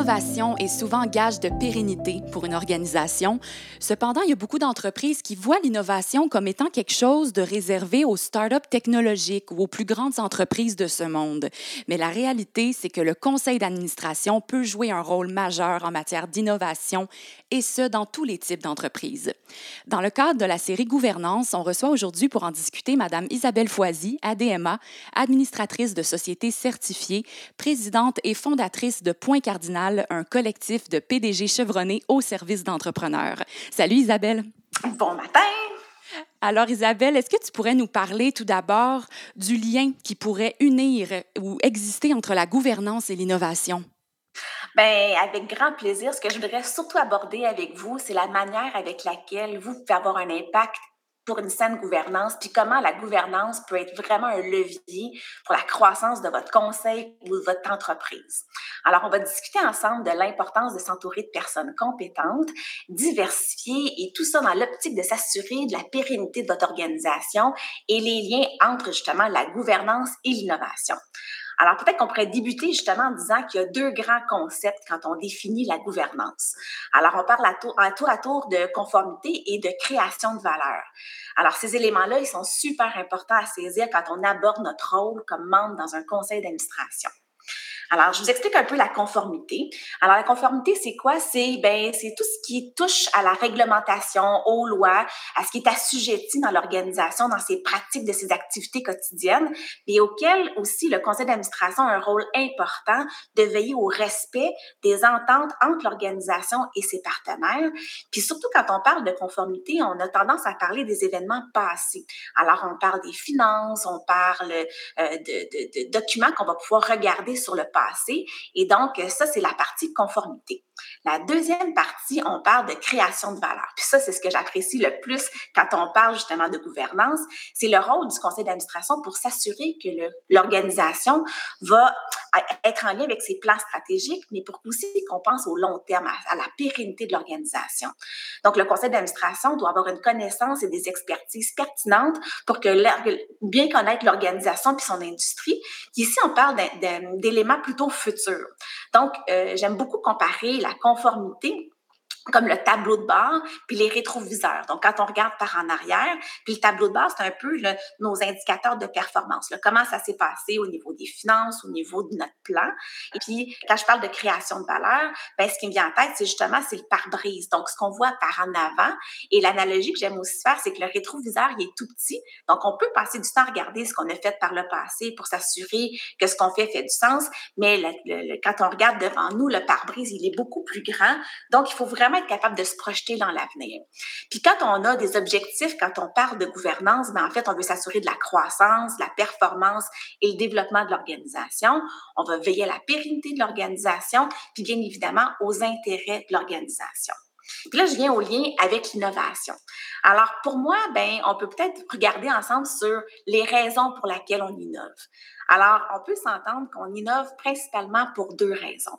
L'innovation est souvent gage de pérennité pour une organisation. Cependant, il y a beaucoup d'entreprises qui voient l'innovation comme étant quelque chose de réservé aux startups technologiques ou aux plus grandes entreprises de ce monde. Mais la réalité, c'est que le conseil d'administration peut jouer un rôle majeur en matière d'innovation et ce, dans tous les types d'entreprises. Dans le cadre de la série Gouvernance, on reçoit aujourd'hui pour en discuter Mme Isabelle Foisy, ADMA, administratrice de sociétés certifiées, présidente et fondatrice de Point Cardinal, un collectif de PDG chevronnés au service d'entrepreneurs. Salut Isabelle. Bon matin. Alors Isabelle, est-ce que tu pourrais nous parler tout d'abord du lien qui pourrait unir ou exister entre la gouvernance et l'innovation? Ben, avec grand plaisir. Ce que je voudrais surtout aborder avec vous, c'est la manière avec laquelle vous pouvez avoir un impact pour une saine gouvernance, puis comment la gouvernance peut être vraiment un levier pour la croissance de votre conseil ou de votre entreprise. Alors, on va discuter ensemble de l'importance de s'entourer de personnes compétentes, diversifiées et tout ça dans l'optique de s'assurer de la pérennité de votre organisation et les liens entre justement la gouvernance et l'innovation. Alors, peut-être qu'on pourrait débuter justement en disant qu'il y a deux grands concepts quand on définit la gouvernance. Alors, on parle à tour à tour, à tour de conformité et de création de valeur. Alors, ces éléments-là, ils sont super importants à saisir quand on aborde notre rôle comme membre dans un conseil d'administration. Alors, je vous explique un peu la conformité. Alors, la conformité, c'est quoi? C'est ben, c'est tout ce qui touche à la réglementation, aux lois, à ce qui est assujetti dans l'organisation, dans ses pratiques de ses activités quotidiennes, et auquel aussi le conseil d'administration a un rôle important de veiller au respect des ententes entre l'organisation et ses partenaires. Puis surtout quand on parle de conformité, on a tendance à parler des événements passés. Alors, on parle des finances, on parle euh, de, de, de documents qu'on va pouvoir regarder sur le passé et donc, ça, c'est la partie conformité. La deuxième partie, on parle de création de valeur. Puis ça, c'est ce que j'apprécie le plus quand on parle justement de gouvernance. C'est le rôle du conseil d'administration pour s'assurer que l'organisation va être en lien avec ses plans stratégiques, mais pour aussi qu'on pense au long terme, à, la pérennité de l'organisation. Donc, le conseil d'administration doit avoir une connaissance et des expertises pertinentes pour que bien connaître l'organisation puis son industrie. Ici, on parle d'éléments plutôt futurs. Donc, euh, j'aime beaucoup comparer la conformité comme le tableau de bord, puis les rétroviseurs. Donc, quand on regarde par en arrière, puis le tableau de bord, c'est un peu nos indicateurs de performance. comment ça s'est passé au niveau des finances, au niveau de notre plan. Et puis, quand je parle de création de valeur, ben, ce qui me vient en tête, c'est justement, c'est le pare-brise. Donc, ce qu'on voit par en avant. Et l'analogie que j'aime aussi faire, c'est que le rétroviseur, il est tout petit. Donc, on peut passer du temps à regarder ce qu'on a fait par le passé pour s'assurer que ce qu'on fait fait du sens. Mais quand on regarde devant nous, le pare-brise, il est beaucoup plus grand. Donc, il faut vraiment être capable de se projeter dans l'avenir. Puis quand on a des objectifs, quand on parle de gouvernance, ben en fait, on veut s'assurer de la croissance, de la performance et le développement de l'organisation. On va veiller à la pérennité de l'organisation, puis bien évidemment aux intérêts de l'organisation. Puis là, je viens au lien avec l'innovation. Alors, pour moi, ben, on peut peut-être regarder ensemble sur les raisons pour lesquelles on innove. Alors, on peut s'entendre qu'on innove principalement pour deux raisons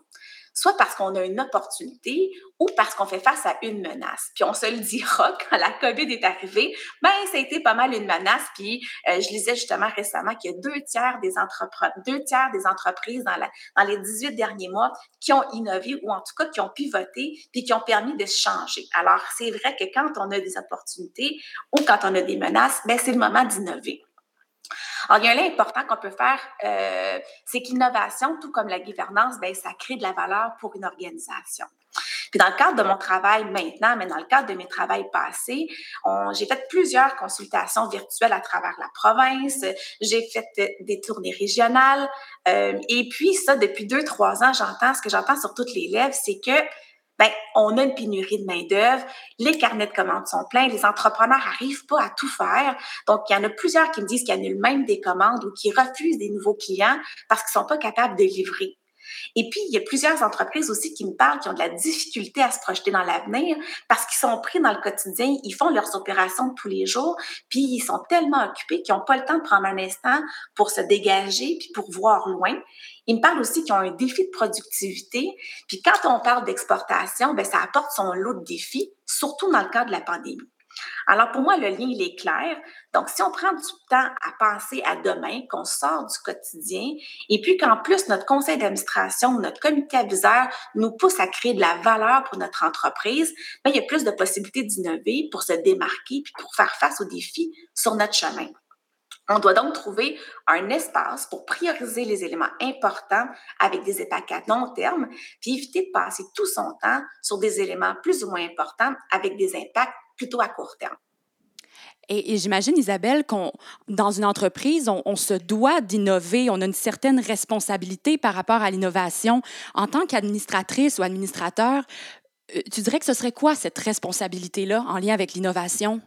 soit parce qu'on a une opportunité ou parce qu'on fait face à une menace. Puis on se le dira, quand la COVID est arrivée, ben ça été pas mal une menace. Puis euh, je lisais justement récemment qu'il y a deux tiers des entreprises, deux tiers des entreprises dans, la, les 18 derniers mois qui ont innové ou en tout cas qui ont pivoté puis qui ont permis de changer. Alors c'est vrai que quand on a des opportunités ou quand on a des menaces, ben c'est le moment d'innover. Alors, il y a un lien important qu'on peut faire, euh, c'est qu'innovation, tout comme la gouvernance, ben, ça crée de la valeur pour une organisation. Puis dans le cadre de mon travail maintenant, mais dans le cadre de mes travails passés, j'ai fait plusieurs consultations virtuelles à travers la province. J'ai fait des tournées régionales. Euh, et puis ça, depuis deux, trois ans, j'entends, ce que j'entends sur toutes les lèvres, c'est que ben, on a une pénurie de main-d'œuvre, les carnets de commandes sont pleins, les entrepreneurs n'arrivent pas à tout faire. Donc, il y en a plusieurs qui me disent qu'ils annulent même des commandes ou qui refusent des nouveaux clients parce qu'ils ne sont pas capables de livrer. Et puis, il y a plusieurs entreprises aussi qui me parlent qui ont de la difficulté à se projeter dans l'avenir parce qu'ils sont pris dans le quotidien, ils font leurs opérations tous les jours, puis ils sont tellement occupés qu'ils n'ont pas le temps de prendre un instant pour se dégager puis pour voir loin. Ils me parlent aussi qu'ils ont un défi de productivité. Puis quand on parle d'exportation, ben ça apporte son lot de défis, surtout dans le cas de la pandémie. Alors, pour moi, le lien, il est clair. Donc, si on prend du temps à penser à demain, qu'on sort du quotidien, et puis qu'en plus, notre conseil d'administration, notre comité aviseur nous pousse à créer de la valeur pour notre entreprise, bien, il y a plus de possibilités d'innover pour se démarquer, puis pour faire face aux défis sur notre chemin. On doit donc trouver un espace pour prioriser les éléments importants avec des étapes à long terme, puis éviter de passer tout son temps sur des éléments plus ou moins importants avec des impacts plutôt à court terme. Et, j'imagine, Isabelle, qu'on dans une entreprise, on, se doit d'innover, on a une certaine responsabilité par rapport à l'innovation. En tant qu'administratrice ou administrateur, euh, tu dirais que ce serait quoi cette responsabilité-là en lien avec l'innovation?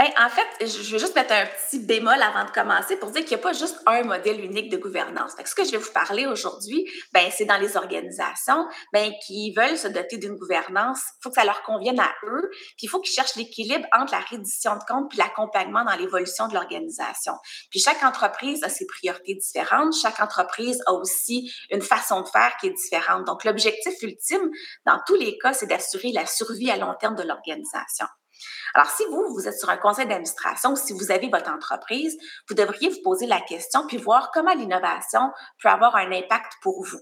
Bien, en fait, je vais juste mettre un petit bémol avant de commencer pour dire qu'il n'y a pas juste un modèle unique de gouvernance. ce que je vais vous parler aujourd'hui, ben, c'est dans les organisations ben, qui veulent se doter d'une gouvernance. Il faut que ça leur convienne à eux. Puis il faut qu'ils cherchent l'équilibre entre la reddition de comptes puis l'accompagnement dans l'évolution de l'organisation. Puis chaque entreprise a ses priorités différentes. Chaque entreprise a aussi une façon de faire qui est différente. Donc, l'objectif ultime, dans tous les cas, c'est d'assurer la survie à long terme de l'organisation. Alors, si vous, vous êtes sur un conseil d'administration, si vous avez votre entreprise, vous devriez vous poser la question puis voir comment l'innovation peut avoir un impact pour vous.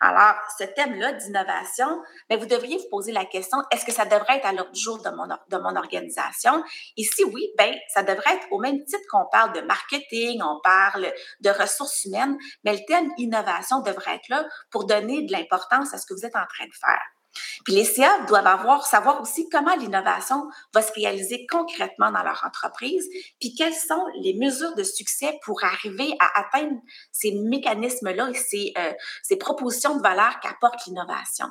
Alors, ce thème-là d'innovation, ben, vous devriez vous poser la question, est-ce que ça devrait être à l'ordre du jour de mon, de mon organisation? Et si oui, ben, ça devrait être au même titre qu'on parle de marketing, on parle de ressources humaines, mais le thème innovation devrait être là pour donner de l'importance à ce que vous êtes en train de faire. Puis les CA doivent avoir, savoir aussi comment l'innovation va se réaliser concrètement dans leur entreprise, puis quelles sont les mesures de succès pour arriver à atteindre ces mécanismes-là et ces, euh, ces propositions de valeur qu'apporte l'innovation.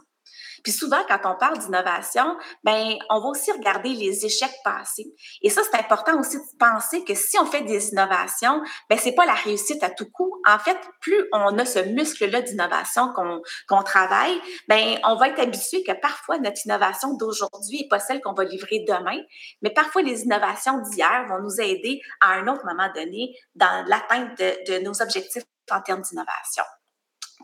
Puis souvent, quand on parle d'innovation, ben, on va aussi regarder les échecs passés. Et ça, c'est important aussi de penser que si on fait des innovations, ben, c'est pas la réussite à tout coup. En fait, plus on a ce muscle-là d'innovation qu'on qu'on travaille, ben, on va être habitué que parfois notre innovation d'aujourd'hui n'est pas celle qu'on va livrer demain, mais parfois les innovations d'hier vont nous aider à un autre moment donné dans l'atteinte de, de nos objectifs en termes d'innovation.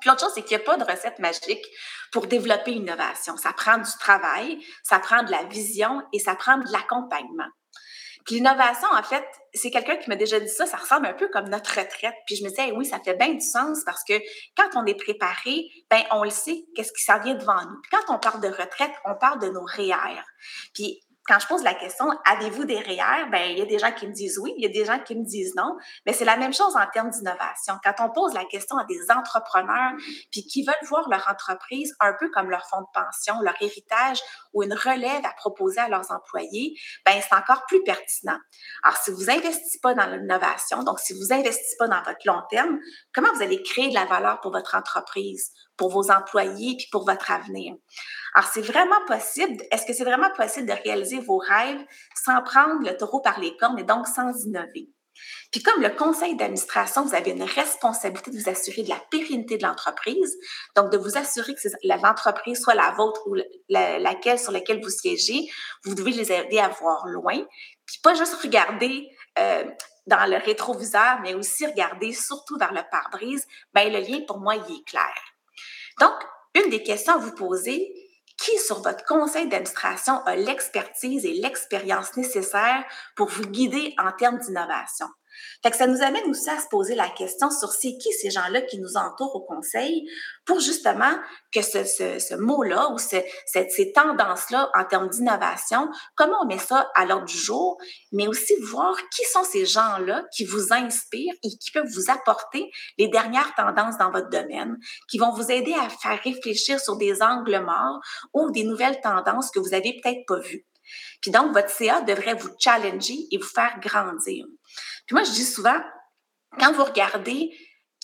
Puis l'autre chose, c'est qu'il n'y a pas de recette magique pour développer une innovation. Ça prend du travail, ça prend de la vision et ça prend de l'accompagnement. Puis l'innovation, en fait, c'est quelqu'un qui m'a déjà dit ça, ça ressemble un peu comme notre retraite. Puis je me disais, oui, ça fait bien du sens parce que quand on est préparé, ben on le sait, qu'est-ce qui s'en vient devant nous. Puis quand on parle de retraite, on parle de nos REER. Puis quand je pose la question, avez-vous des REER? Ben, il y a des gens qui me disent oui, il y a des gens qui me disent non. Mais c'est la même chose en termes d'innovation. Quand on pose la question à des entrepreneurs, puis qui veulent voir leur entreprise un peu comme leur fonds de pension, leur héritage ou une relève à proposer à leurs employés, ben, c'est encore plus pertinent. Alors, si vous investissez pas dans l'innovation, donc si vous investissez pas dans votre long terme, comment vous allez créer de la valeur pour votre entreprise? Pour vos employés puis pour votre avenir. Alors, c'est vraiment possible. Est-ce que c'est vraiment possible de réaliser vos rêves sans prendre le taureau par les cornes et donc sans innover? Puis comme le conseil d'administration, vous avez une responsabilité de vous assurer de la pérennité de l'entreprise, donc de vous assurer que l'entreprise soit la vôtre ou laquelle sur laquelle vous siégez, vous devez les aider à voir loin, puis pas juste regarder euh, dans le rétroviseur, mais aussi regarder surtout vers le pare-brise. Ben le lien pour moi il est clair. Donc, une des questions à vous poser, qui sur votre conseil d'administration a l'expertise et l'expérience nécessaires pour vous guider en termes d'innovation? Fait que ça nous amène aussi à se poser la question sur c'est qui ces gens-là qui nous entourent au conseil pour justement que ce, mot-là ou ce, ces tendances-là en termes d'innovation, comment on met ça à l'ordre du jour, mais aussi voir qui sont ces gens-là qui vous inspirent et qui peuvent vous apporter les dernières tendances dans votre domaine, qui vont vous aider à faire réfléchir sur des angles morts ou des nouvelles tendances que vous avez peut-être pas vues. Puis donc, votre CA devrait vous challenger et vous faire grandir. Puis moi, je dis souvent, quand vous regardez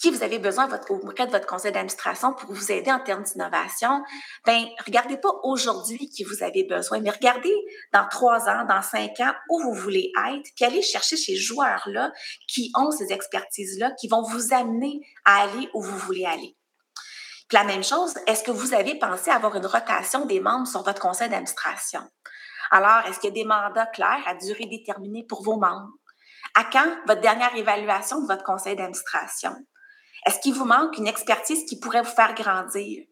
qui vous avez besoin auprès de votre conseil d'administration pour vous aider en termes d'innovation, ben regardez pas aujourd'hui qui vous avez besoin, mais regardez dans trois ans, dans cinq ans où vous voulez être, puis allez chercher ces joueurs-là qui ont ces expertises-là, qui vont vous amener à aller où vous voulez aller. Puis la même chose, est-ce que vous avez pensé avoir une rotation des membres sur votre conseil d'administration? Alors, est-ce qu'il y a des mandats clairs à durée déterminée pour vos membres? À quand votre dernière évaluation de votre conseil d'administration? Est-ce qu'il vous manque une expertise qui pourrait vous faire grandir?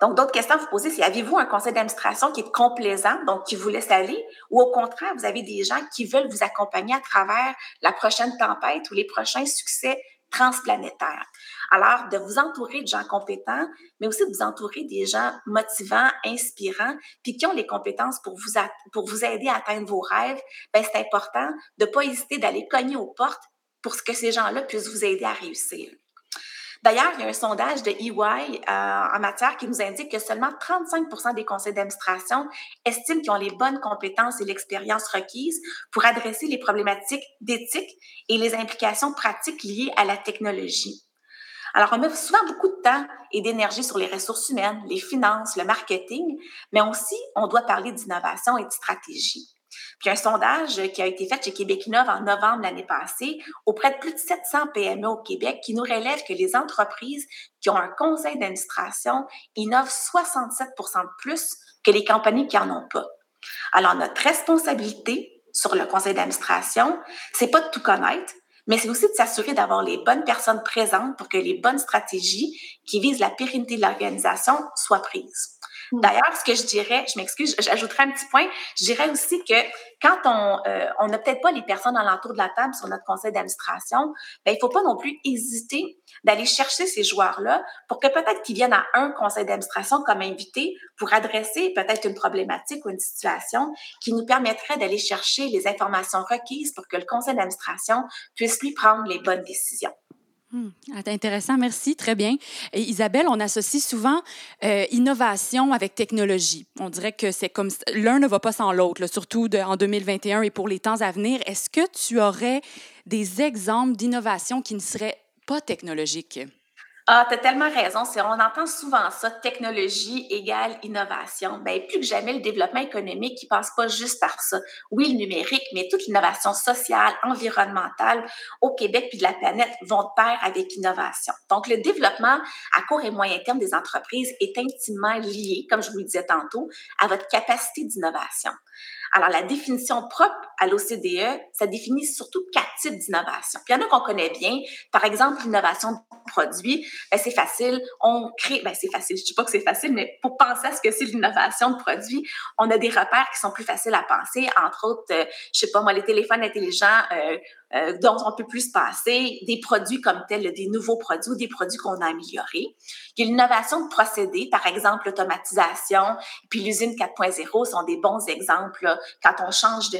Donc, d'autres questions à vous poser, c'est avez-vous un conseil d'administration qui est complaisant, donc qui vous laisse aller, ou au contraire, vous avez des gens qui veulent vous accompagner à travers la prochaine tempête ou les prochains succès transplanétaires? Alors, de vous entourer de gens compétents, mais aussi de vous entourer des gens motivants, inspirants, puis qui ont les compétences pour vous, aider à atteindre vos rêves, ben c'est important de ne pas hésiter d'aller cogner aux portes pour que ces gens-là puissent vous aider à réussir. D'ailleurs, il y a un sondage de EY euh, en matière qui nous indique que seulement 35% des conseils d'administration estiment qu'ils ont les bonnes compétences et l'expérience requises pour adresser les problématiques d'éthique et les implications pratiques liées à la technologie. Alors, on met souvent beaucoup de temps et d'énergie sur les ressources humaines, les finances, le marketing, mais aussi, on doit parler d'innovation et de stratégie. Puis un sondage qui a été fait chez Québec Innove en novembre l'année passée auprès de plus de 700 PME au Québec qui nous relève que les entreprises qui ont un conseil d'administration innovent 67 de plus que les compagnies qui n'en ont pas. Alors, notre responsabilité sur le conseil d'administration, c'est pas de tout connaître, mais c'est aussi de s'assurer d'avoir les bonnes personnes présentes pour que les bonnes stratégies qui visent la pérennité de l'organisation soient prises. Mmh. D'ailleurs, ce que je dirais, je m'excuse, j'ajouterai un petit point, je dirais aussi que quand on euh, n'a peut-être pas les personnes alentour de la table sur notre conseil d'administration, ben, il ne faut pas non plus hésiter d'aller chercher ces joueurs-là pour que peut-être qu'ils viennent à un conseil d'administration comme invité pour adresser peut-être une problématique ou une situation qui nous permettrait d'aller chercher les informations requises pour que le conseil d'administration puisse lui prendre les bonnes décisions. Ah, intéressant, merci, très bien. Isabelle, on associe souvent euh, innovation avec technologie. On dirait que c'est comme l'un ne va pas sans l'autre, surtout en 2021 et pour les temps à venir. Est-ce que tu aurais des exemples d'innovation qui ne seraient pas technologiques? Ah, tu as tellement raison. On entend souvent ça, technologie égale innovation. Bien, plus que jamais, le développement économique qui passe pas juste par ça. Oui, le numérique, mais toute l'innovation sociale, environnementale au Québec puis de la planète vont de pair avec l'innovation. Donc, le développement à court et moyen terme des entreprises est intimement lié, comme je vous le disais tantôt, à votre capacité d'innovation. Alors, la définition propre à l'OCDE, ça définit surtout quatre types d'innovation. Puis il y en a qu'on connaît bien. Par exemple, l'innovation de produit, ben, c'est facile. On crée, ben, c'est facile. Je ne dis pas que c'est facile, mais pour penser à ce que c'est l'innovation de produit, on a des repères qui sont plus faciles à penser. Entre autres, euh, je sais pas moi, les téléphones intelligents, euh, euh, dont on peut plus passer, des produits comme tels, des nouveaux produits ou des produits qu'on a améliorés. Il y a l'innovation de procédés, par exemple l'automatisation, puis l'usine 4.0 sont des bons exemples quand on change de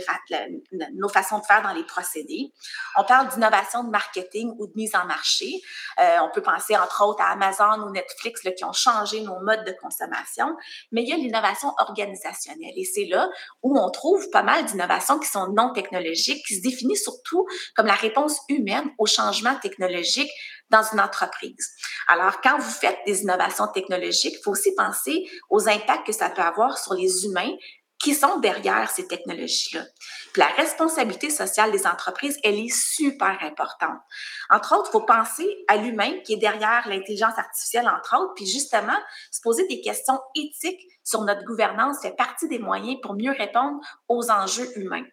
nos façons de faire dans les procédés. On parle d'innovation de marketing ou de mise en marché. Euh, on peut penser entre autres à Amazon ou Netflix là, qui ont changé nos modes de consommation, mais il y a l'innovation organisationnelle et c'est là où on trouve pas mal d'innovations qui sont non technologiques, qui se définissent surtout comme la réponse humaine au changement technologique dans une entreprise. Alors, quand vous faites des innovations technologiques, il faut aussi penser aux impacts que ça peut avoir sur les humains qui sont derrière ces technologies-là. Puis la responsabilité sociale des entreprises, elle est super importante. Entre autres, il faut penser à l'humain qui est derrière l'intelligence artificielle, entre autres, puis justement, se poser des questions éthiques sur notre gouvernance fait partie des moyens pour mieux répondre aux enjeux humains.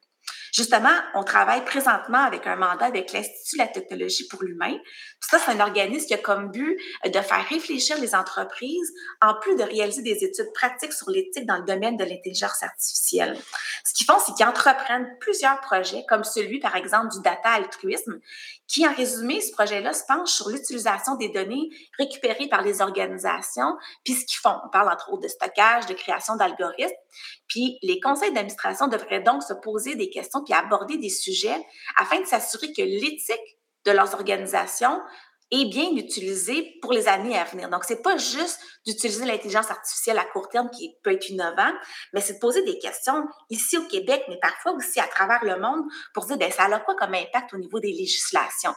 Justement, on travaille présentement avec un mandat avec l'Institut de la technologie pour l'humain? Ça, c'est un organisme qui a comme but de faire réfléchir les entreprises en plus de réaliser des études pratiques sur l'éthique dans le domaine de l'intelligence artificielle. Ce qu'ils font, c'est qu'ils entreprennent plusieurs projets, comme celui, par exemple, du data altruisme, qui, en résumé, ce projet-là se penche sur l'utilisation des données récupérées par les organisations, puis ce qu'ils font. On parle entre autres de stockage, de création d'algorithmes, puis les conseils d'administration devraient donc se poser des questions puis aborder des sujets afin de s'assurer que l'éthique de leurs organisations est bien utilisée pour les années à venir. Donc, c'est pas juste d'utiliser l'intelligence artificielle à court terme qui peut être innovant, mais c'est de poser des questions ici au Québec, mais parfois aussi à travers le monde pour dire, ben, ça a quoi comme impact au niveau des législations?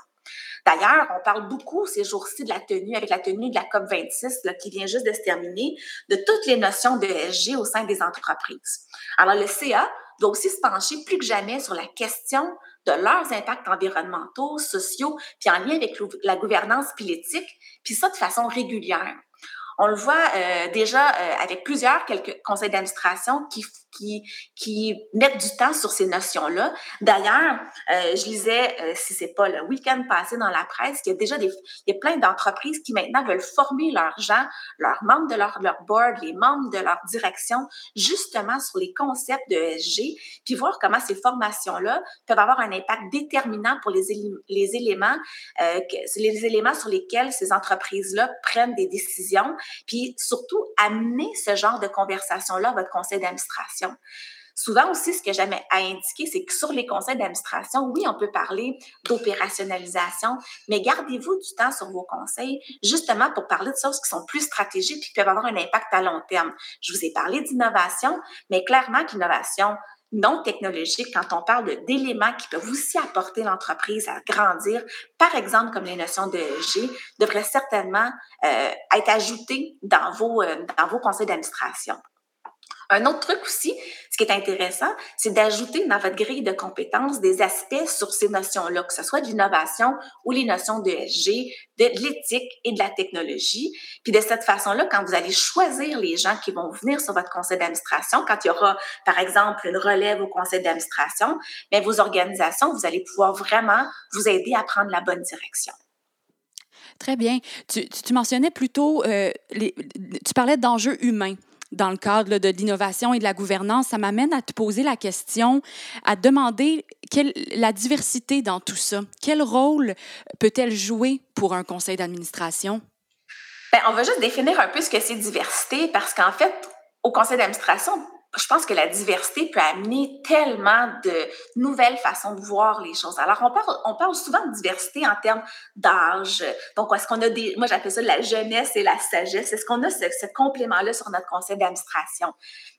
D'ailleurs, on parle beaucoup ces jours-ci de la tenue, avec la tenue de la COP26 qui vient juste de se terminer, de toutes les notions de SG au sein des entreprises. Alors, le CA doit aussi se pencher plus que jamais sur la question de leurs impacts environnementaux, sociaux, puis en lien avec la gouvernance puis l'éthique, puis ça de façon régulière. On le voit euh, déjà euh, avec plusieurs quelques conseils d'administration qui, qui, mettent du temps sur ces notions-là. D'ailleurs, euh, je lisais, si c'est pas le week-end passé dans la presse, qu'il y a déjà des, il y a plein d'entreprises qui maintenant veulent former leurs gens, leurs membres de leur, board, les membres de leur direction, justement sur les concepts de SG, puis voir comment ces formations-là peuvent avoir un impact déterminant pour les, les éléments, euh, les éléments sur lesquels ces entreprises-là prennent des décisions, puis surtout amener ce genre de conversation-là à votre conseil d'administration. Souvent aussi, ce que j'aime à indiquer, c'est que sur les conseils d'administration, oui, on peut parler d'opérationnalisation, mais gardez-vous du temps sur vos conseils, justement pour parler de choses qui sont plus stratégiques et qui peuvent avoir un impact à long terme. Je vous ai parlé d'innovation, mais clairement que l'innovation, non technologique, quand on parle d'éléments qui peuvent aussi apporter l'entreprise à grandir, par exemple comme les notions de G, devraient certainement euh, être ajoutées dans vos, euh, dans vos conseils d'administration. Un autre truc aussi, ce qui est intéressant, c'est d'ajouter dans votre grille de compétences des aspects sur ces notions-là, que ce soit de l'innovation ou les notions de SG, de l'éthique et de la technologie. Puis de cette façon-là, quand vous allez choisir les gens qui vont venir sur votre conseil d'administration, quand il y aura, par exemple, une relève au conseil d'administration, bien, vos organisations, vous allez pouvoir vraiment vous aider à prendre la bonne direction. Très bien. Tu, mentionnais plutôt, euh, les, tu parlais d'enjeux humains dans le cadre de l'innovation et de la gouvernance, ça m'amène à te poser la question, à te demander quelle, la diversité dans tout ça. Quel rôle peut-elle jouer pour un conseil d'administration? Bien, on va juste définir un peu ce que c'est diversité parce qu'en fait, au conseil d'administration, je pense que la diversité peut amener tellement de nouvelles façons de voir les choses. Alors, on parle, souvent de diversité en termes d'âge. Donc, est-ce qu'on a des, moi j'appelle ça la jeunesse et la sagesse. Est-ce qu'on a ce complément-là sur notre conseil d'administration?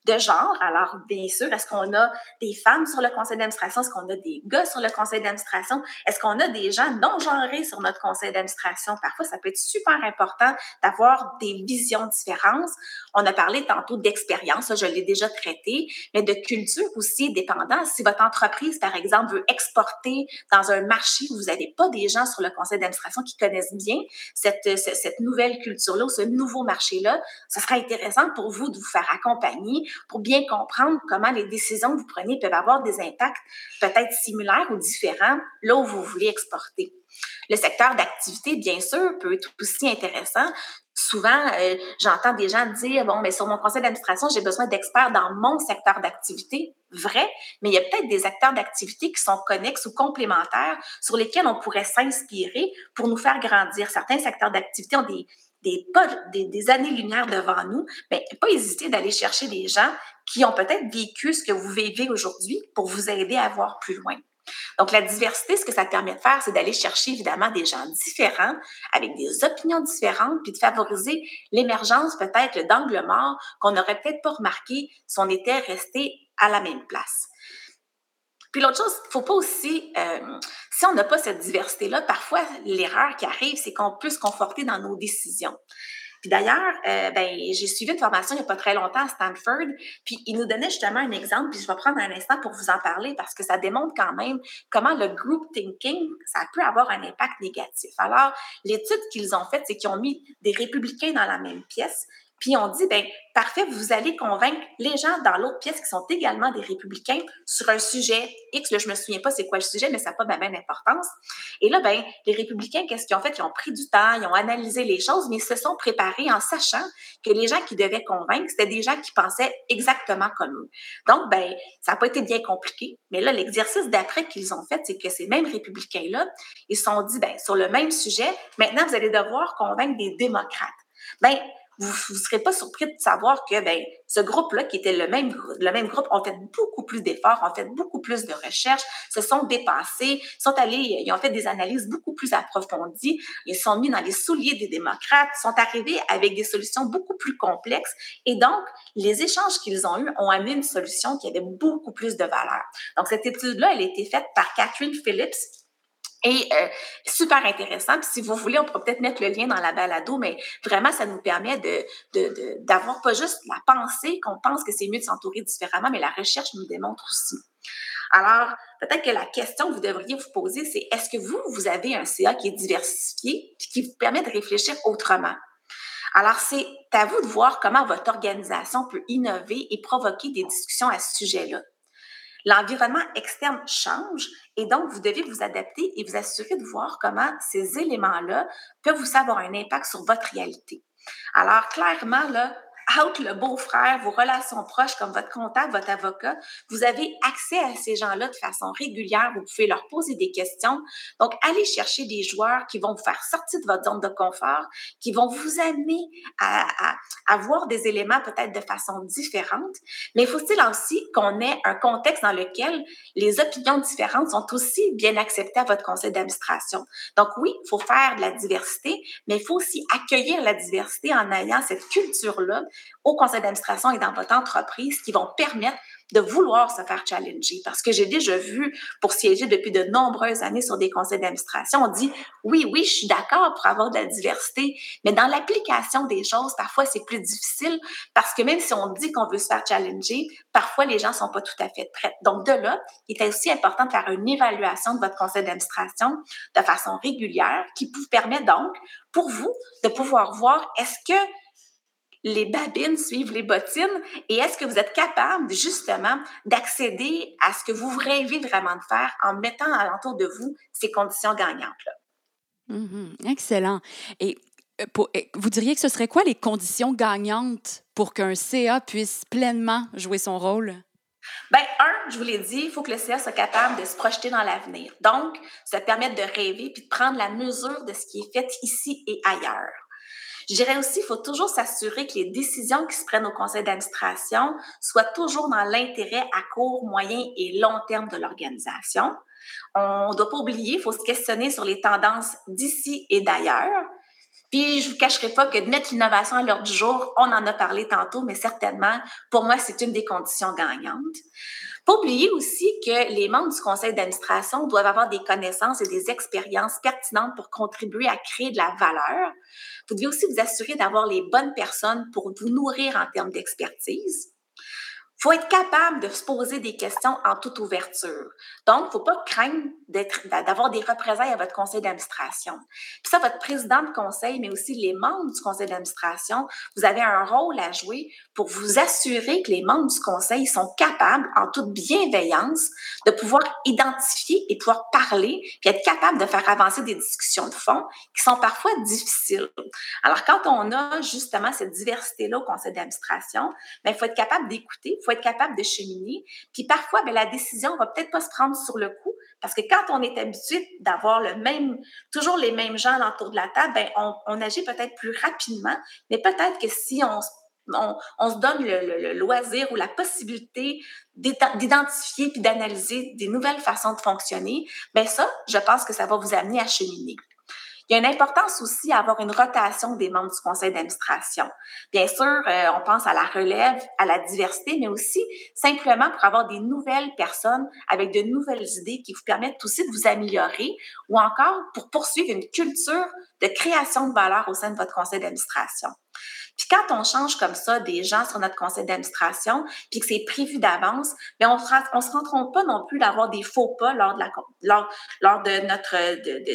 De genre. Alors, bien sûr, est-ce qu'on a des femmes sur le conseil d'administration? Est-ce qu'on a des gars sur le conseil d'administration? Est-ce qu'on a des gens non genrés sur notre conseil d'administration? Parfois, ça peut être super important d'avoir des visions différentes. On a parlé tantôt d'expérience, je l'ai déjà traité, mais de culture aussi, dépendant. Si votre entreprise, par exemple, veut exporter dans un marché où vous n'avez pas des gens sur le conseil d'administration qui connaissent bien cette, cette, nouvelle culture-là ou ce nouveau marché-là, ce sera intéressant pour vous de vous faire accompagner pour bien comprendre comment les décisions que vous prenez peuvent avoir des impacts peut-être similaires ou différents là où vous voulez exporter. Le secteur d'activité, bien sûr, peut être aussi intéressant. Souvent, euh, j'entends des gens dire, bon, mais sur mon conseil d'administration, j'ai besoin d'experts dans mon secteur d'activité. Vrai, mais il y a peut-être des acteurs d'activité qui sont connexes ou complémentaires sur lesquels on pourrait s'inspirer pour nous faire grandir. Certains secteurs d'activité ont des, des, années-lumière devant nous, mais pas hésiter d'aller chercher des gens qui ont peut-être vécu ce que vous vivez aujourd'hui pour vous aider à voir plus loin. Donc, la diversité, ce que ça permet de faire, c'est d'aller chercher évidemment des gens différents, avec des opinions différentes, puis de favoriser l'émergence peut-être d'angles morts qu'on n'aurait peut-être pas remarqué si on était resté à la même place. Puis l'autre chose, faut pas aussi, euh, si on n'a pas cette diversité-là, parfois l'erreur qui arrive, c'est qu'on peut se conforter dans nos décisions. Puis d'ailleurs, euh, ben, j'ai suivi une formation il n'y a pas très longtemps à Stanford, puis il nous donnait justement un exemple, puis je vais prendre un instant pour vous en parler parce que ça démontre quand même comment le group thinking, ça peut avoir un impact négatif. Alors, l'étude qu'ils ont faite, c'est qu'ils ont mis des républicains dans la même pièce, puis on dit, ben parfait, vous allez convaincre les gens dans l'autre pièce qui sont également des républicains sur un sujet X. Là, je me souviens pas c'est quoi le sujet, mais ça n'a pas de même importance. Et là, ben les républicains, qu'est-ce qu'ils ont fait? Ils ont pris du temps, ils ont analysé les choses, mais ils se sont préparés en sachant que les gens qui devaient convaincre, c'était des gens qui pensaient exactement comme eux. Donc, ben ça n'a pas été bien compliqué. Mais là, l'exercice d'après qu'ils ont fait, c'est que ces mêmes républicains-là, ils se sont dit, ben sur le même sujet, maintenant, vous allez devoir convaincre des démocrates. Ben, vous ne serez pas surpris de savoir que ben, ce groupe-là, qui était le même, le même groupe, ont fait beaucoup plus d'efforts, ont fait beaucoup plus de recherches, se sont dépassés, sont allés, ils ont fait des analyses beaucoup plus approfondies, ils sont mis dans les souliers des démocrates, sont arrivés avec des solutions beaucoup plus complexes. Et donc, les échanges qu'ils ont eus ont amené une solution qui avait beaucoup plus de valeur. Donc, cette étude-là, elle a été faite par Catherine Phillips, et euh, super intéressant. Puis si vous voulez, on pourrait peut-être mettre le lien dans la balado, mais vraiment, ça nous permet de, d'avoir pas juste la pensée qu'on pense que c'est mieux de s'entourer différemment, mais la recherche nous démontre aussi. Alors, peut-être que la question que vous devriez vous poser, c'est est-ce que vous, vous avez un CA qui est diversifié, qui vous permet de réfléchir autrement? Alors, c'est à vous de voir comment votre organisation peut innover et provoquer des discussions à ce sujet-là. L'environnement externe change et donc vous devez vous adapter et vous assurer de voir comment ces éléments-là peuvent vous avoir un impact sur votre réalité. Alors, clairement, là, out le beau-frère, vos relations proches comme votre comptable, votre avocat, vous avez accès à ces gens-là de façon régulière. Vous pouvez leur poser des questions. Donc, allez chercher des joueurs qui vont vous faire sortir de votre zone de confort, qui vont vous amener à, à, voir des éléments peut-être de façon différente. Mais faut-il aussi qu'on ait un contexte dans lequel les opinions différentes sont aussi bien acceptées à votre conseil d'administration. Donc, oui, il faut faire de la diversité, mais il faut aussi accueillir la diversité en ayant cette culture-là au conseil d'administration et dans votre entreprise qui vont permettre de vouloir se faire challenger. Parce que j'ai déjà vu, pour siéger depuis de nombreuses années sur des conseils d'administration, on dit oui, oui, je suis d'accord pour avoir de la diversité, mais dans l'application des choses, parfois c'est plus difficile parce que même si on dit qu'on veut se faire challenger, parfois les gens sont pas tout à fait prêts. Donc de là, il est aussi important de faire une évaluation de votre conseil d'administration de façon régulière qui vous permet donc, pour vous, de pouvoir voir est-ce que les babines suivent les bottines et est-ce que vous êtes capable justement d'accéder à ce que vous rêvez vraiment de faire en mettant alentour de vous ces conditions gagnantes-là? Mm-hmm. excellent. Et euh, vous diriez que ce serait quoi les conditions gagnantes pour qu'un CA puisse pleinement jouer son rôle? Bien, un, je vous l'ai dit, il faut que le CA soit capable de se projeter dans l'avenir. Donc, ça permet de rêver puis de prendre la mesure de ce qui est fait ici et ailleurs. Je dirais aussi, il faut toujours s'assurer que les décisions qui se prennent au conseil d'administration soient toujours dans l'intérêt à court, moyen et long terme de l'organisation. On ne doit pas oublier, il faut se questionner sur les tendances d'ici et d'ailleurs. Puis, je vous cacherai pas que de mettre l'innovation à l'heure du jour, on en a parlé tantôt, mais certainement, pour moi, c'est une des conditions gagnantes. Pas oublier aussi que les membres du conseil d'administration doivent avoir des connaissances et des expériences pertinentes pour contribuer à créer de la valeur. Vous devez aussi vous assurer d'avoir les bonnes personnes pour vous nourrir en termes d'expertise faut être capable de se poser des questions en toute ouverture. Donc, il ne faut pas craindre d'avoir des représailles à votre conseil d'administration. Puis ça, votre président de conseil, mais aussi les membres du conseil d'administration, vous avez un rôle à jouer pour vous assurer que les membres du conseil sont capables, en toute bienveillance, de pouvoir identifier et pouvoir parler, puis être capable de faire avancer des discussions de fond qui sont parfois difficiles. Alors, quand on a justement cette diversité-là au conseil d'administration, ben, il faut être capable d'écouter, être capable de cheminer. Puis parfois, bien, la décision va peut-être pas se prendre sur le coup, parce que quand on est habitué d'avoir toujours les mêmes gens autour de la table, bien, on, agit peut-être plus rapidement, mais peut-être que si on, se donne le, loisir ou la possibilité d'identifier puis d'analyser des nouvelles façons de fonctionner, bien ça, je pense que ça va vous amener à cheminer. Il y a une importance aussi à avoir une rotation des membres du conseil d'administration. Bien sûr, euh, on pense à la relève, à la diversité, mais aussi simplement pour avoir des nouvelles personnes avec de nouvelles idées qui vous permettent aussi de vous améliorer ou encore pour poursuivre une culture de création de valeur au sein de votre conseil d'administration. Puis quand on change comme ça des gens sur notre conseil d'administration, puis que c'est prévu d'avance, mais on ne se rend pas non plus d'avoir des faux pas lors de, la, lors, lors de notre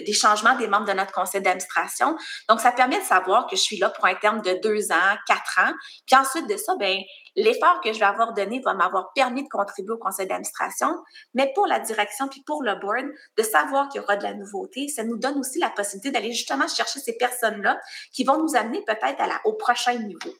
des changements des membres de notre conseil d'administration. Donc, ça permet de savoir que je suis là pour un terme de deux ans, quatre ans. Puis ensuite de ça, ben l'effort que je vais avoir donné va m'avoir permis de contribuer au conseil d'administration, mais pour la direction puis pour le board, de savoir qu'il y aura de la nouveauté, ça nous donne aussi la possibilité d'aller justement chercher ces personnes-là qui vont nous amener peut-être au prochain niveau.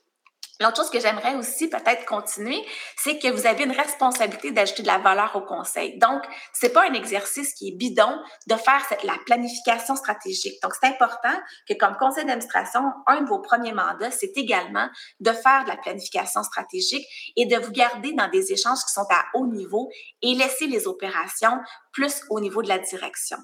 L'autre chose que j'aimerais aussi peut-être continuer, c'est que vous avez une responsabilité d'ajouter de la valeur au conseil. Donc, c'est pas un exercice qui est bidon de faire la planification stratégique. Donc, c'est important que comme conseil d'administration, un de vos premiers mandats, c'est également de faire de la planification stratégique et de vous garder dans des échanges qui sont à haut niveau et laisser les opérations plus au niveau de la direction.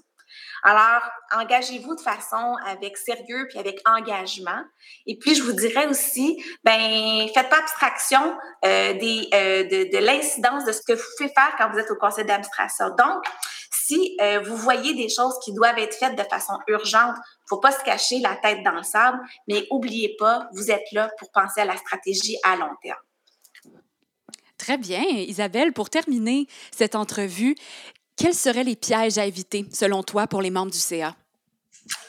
Alors, engagez-vous de façon avec sérieux puis avec engagement. Et puis, je vous dirais aussi, ben, faites pas abstraction euh, euh, de, de l'incidence de ce que vous faites faire quand vous êtes au conseil d'administration. Donc, si euh, vous voyez des choses qui doivent être faites de façon urgente, faut pas se cacher la tête dans le sable, mais oubliez pas, vous êtes là pour penser à la stratégie à long terme. Très bien. Isabelle, pour terminer cette entrevue, quels seraient les pièges à éviter, selon toi, pour les membres du CA?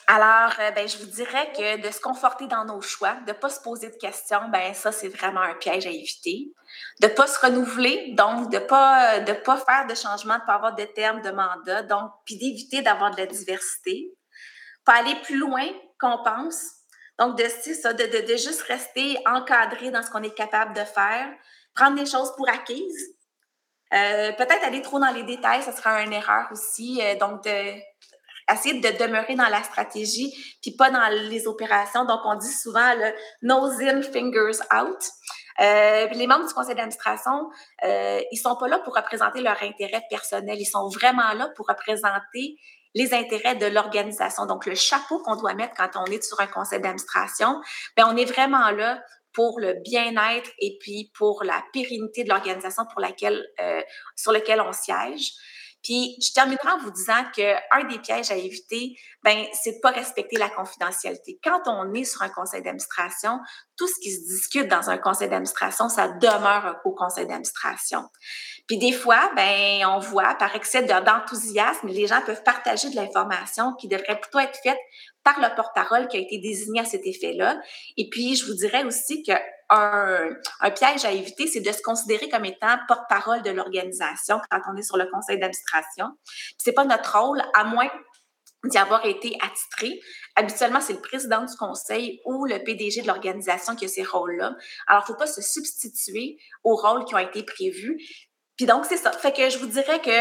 Alors, euh, ben, je vous dirais que de se conforter dans nos choix, de ne pas se poser de questions, ben ça, c'est vraiment un piège à éviter. De ne pas se renouveler, donc de ne pas, de pas faire de changements, de ne pas avoir de termes de mandat, donc, puis d'éviter d'avoir de la diversité. Pas aller plus loin qu'on pense. Donc, de, ça, de juste rester encadré dans ce qu'on est capable de faire, prendre les choses pour acquises. Euh, peut-être aller trop dans les détails, ce sera une erreur aussi. Euh, donc, essayer de demeurer dans la stratégie, puis pas dans les opérations. Donc, on dit souvent le nose in, fingers out. Euh, les membres du conseil d'administration, euh, ils sont pas là pour représenter leur intérêt personnel. Ils sont vraiment là pour représenter les intérêts de l'organisation. Donc, le chapeau qu'on doit mettre quand on est sur un conseil d'administration, ben on est vraiment là pour le bien-être et puis pour la pérennité de l'organisation pour laquelle, euh, sur lequel on siège. Puis, je terminerai en vous disant qu'un des pièges à éviter, ben, c'est de pas respecter la confidentialité. Quand on est sur un conseil d'administration, tout ce qui se discute dans un conseil d'administration, ça demeure au conseil d'administration. Puis des fois, ben, on voit par excès d'enthousiasme, les gens peuvent partager de l'information qui devrait plutôt être faite par le porte-parole qui a été désigné à cet effet-là. Et puis, je vous dirais aussi que un, un, piège à éviter, c'est de se considérer comme étant porte-parole de l'organisation quand on est sur le conseil d'administration. C'est pas notre rôle, à moins d'y avoir été attitré. Habituellement, c'est le président du conseil ou le PDG de l'organisation qui a ces rôles-là. Alors, il ne faut pas se substituer aux rôles qui ont été prévus. Puis donc, c'est ça. Fait que je vous dirais que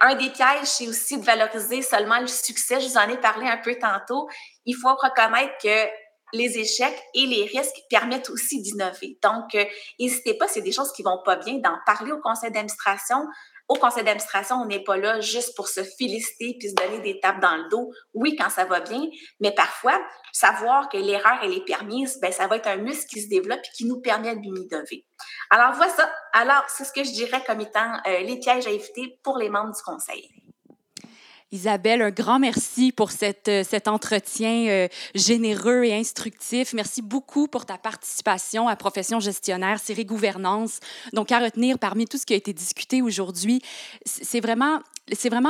un des pièges, c'est aussi de valoriser seulement le succès. Je vous en ai parlé un peu tantôt. Il faut reconnaître que les échecs et les risques permettent aussi d'innover. Donc, euh, n'hésitez pas, c'est des choses qui vont pas bien, d'en parler au conseil d'administration. Au conseil d'administration, on n'est pas là juste pour se féliciter puis se donner des tapes dans le dos. Oui, quand ça va bien, mais parfois, savoir que l'erreur, elle est permise, ben, ça va être un muscle qui se développe et qui nous permet d'innover. Alors, voilà ça. Alors, c'est ce que je dirais comme étant euh, les pièges à éviter pour les membres du conseil. Isabelle, un grand merci pour euh, cet entretien euh, généreux et instructif. Merci beaucoup pour ta participation à Profession gestionnaire, série gouvernance. Donc, à retenir parmi tout ce qui a été discuté aujourd'hui, c'est vraiment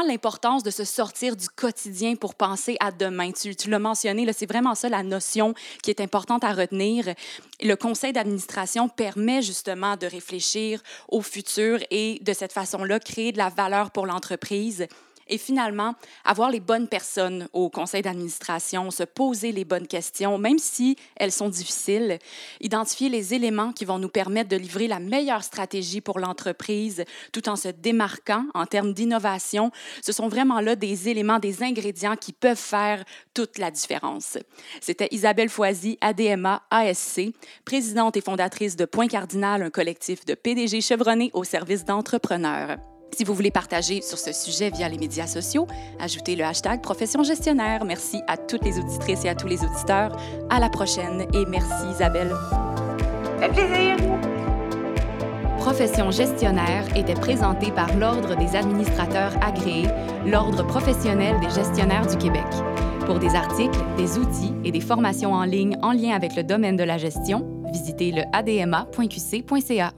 l'importance de se sortir du quotidien pour penser à demain. Tu l'as mentionné, c'est vraiment ça la notion qui est importante à retenir. Le conseil d'administration permet justement de réfléchir au futur et de cette façon-là créer de la valeur pour l'entreprise et finalement, avoir les bonnes personnes au conseil d'administration, se poser les bonnes questions, même si elles sont difficiles, identifier les éléments qui vont nous permettre de livrer la meilleure stratégie pour l'entreprise tout en se démarquant en termes d'innovation. Ce sont vraiment là des éléments, des ingrédients qui peuvent faire toute la différence. C'était Isabelle Foisy, ADMA ASC, présidente et fondatrice de Point Cardinal, un collectif de PDG chevronnés au service d'entrepreneurs. Si vous voulez partager sur ce sujet via les médias sociaux, ajoutez le hashtag Profession gestionnaire. Merci à toutes les auditrices et à tous les auditeurs. À la prochaine et merci Isabelle. Plaisir. Profession gestionnaire était présentée par l'Ordre des administrateurs agréés, l'Ordre professionnel des gestionnaires du Québec. Pour des articles, des outils et des formations en ligne en lien avec le domaine de la gestion, visitez le adma.qc.ca.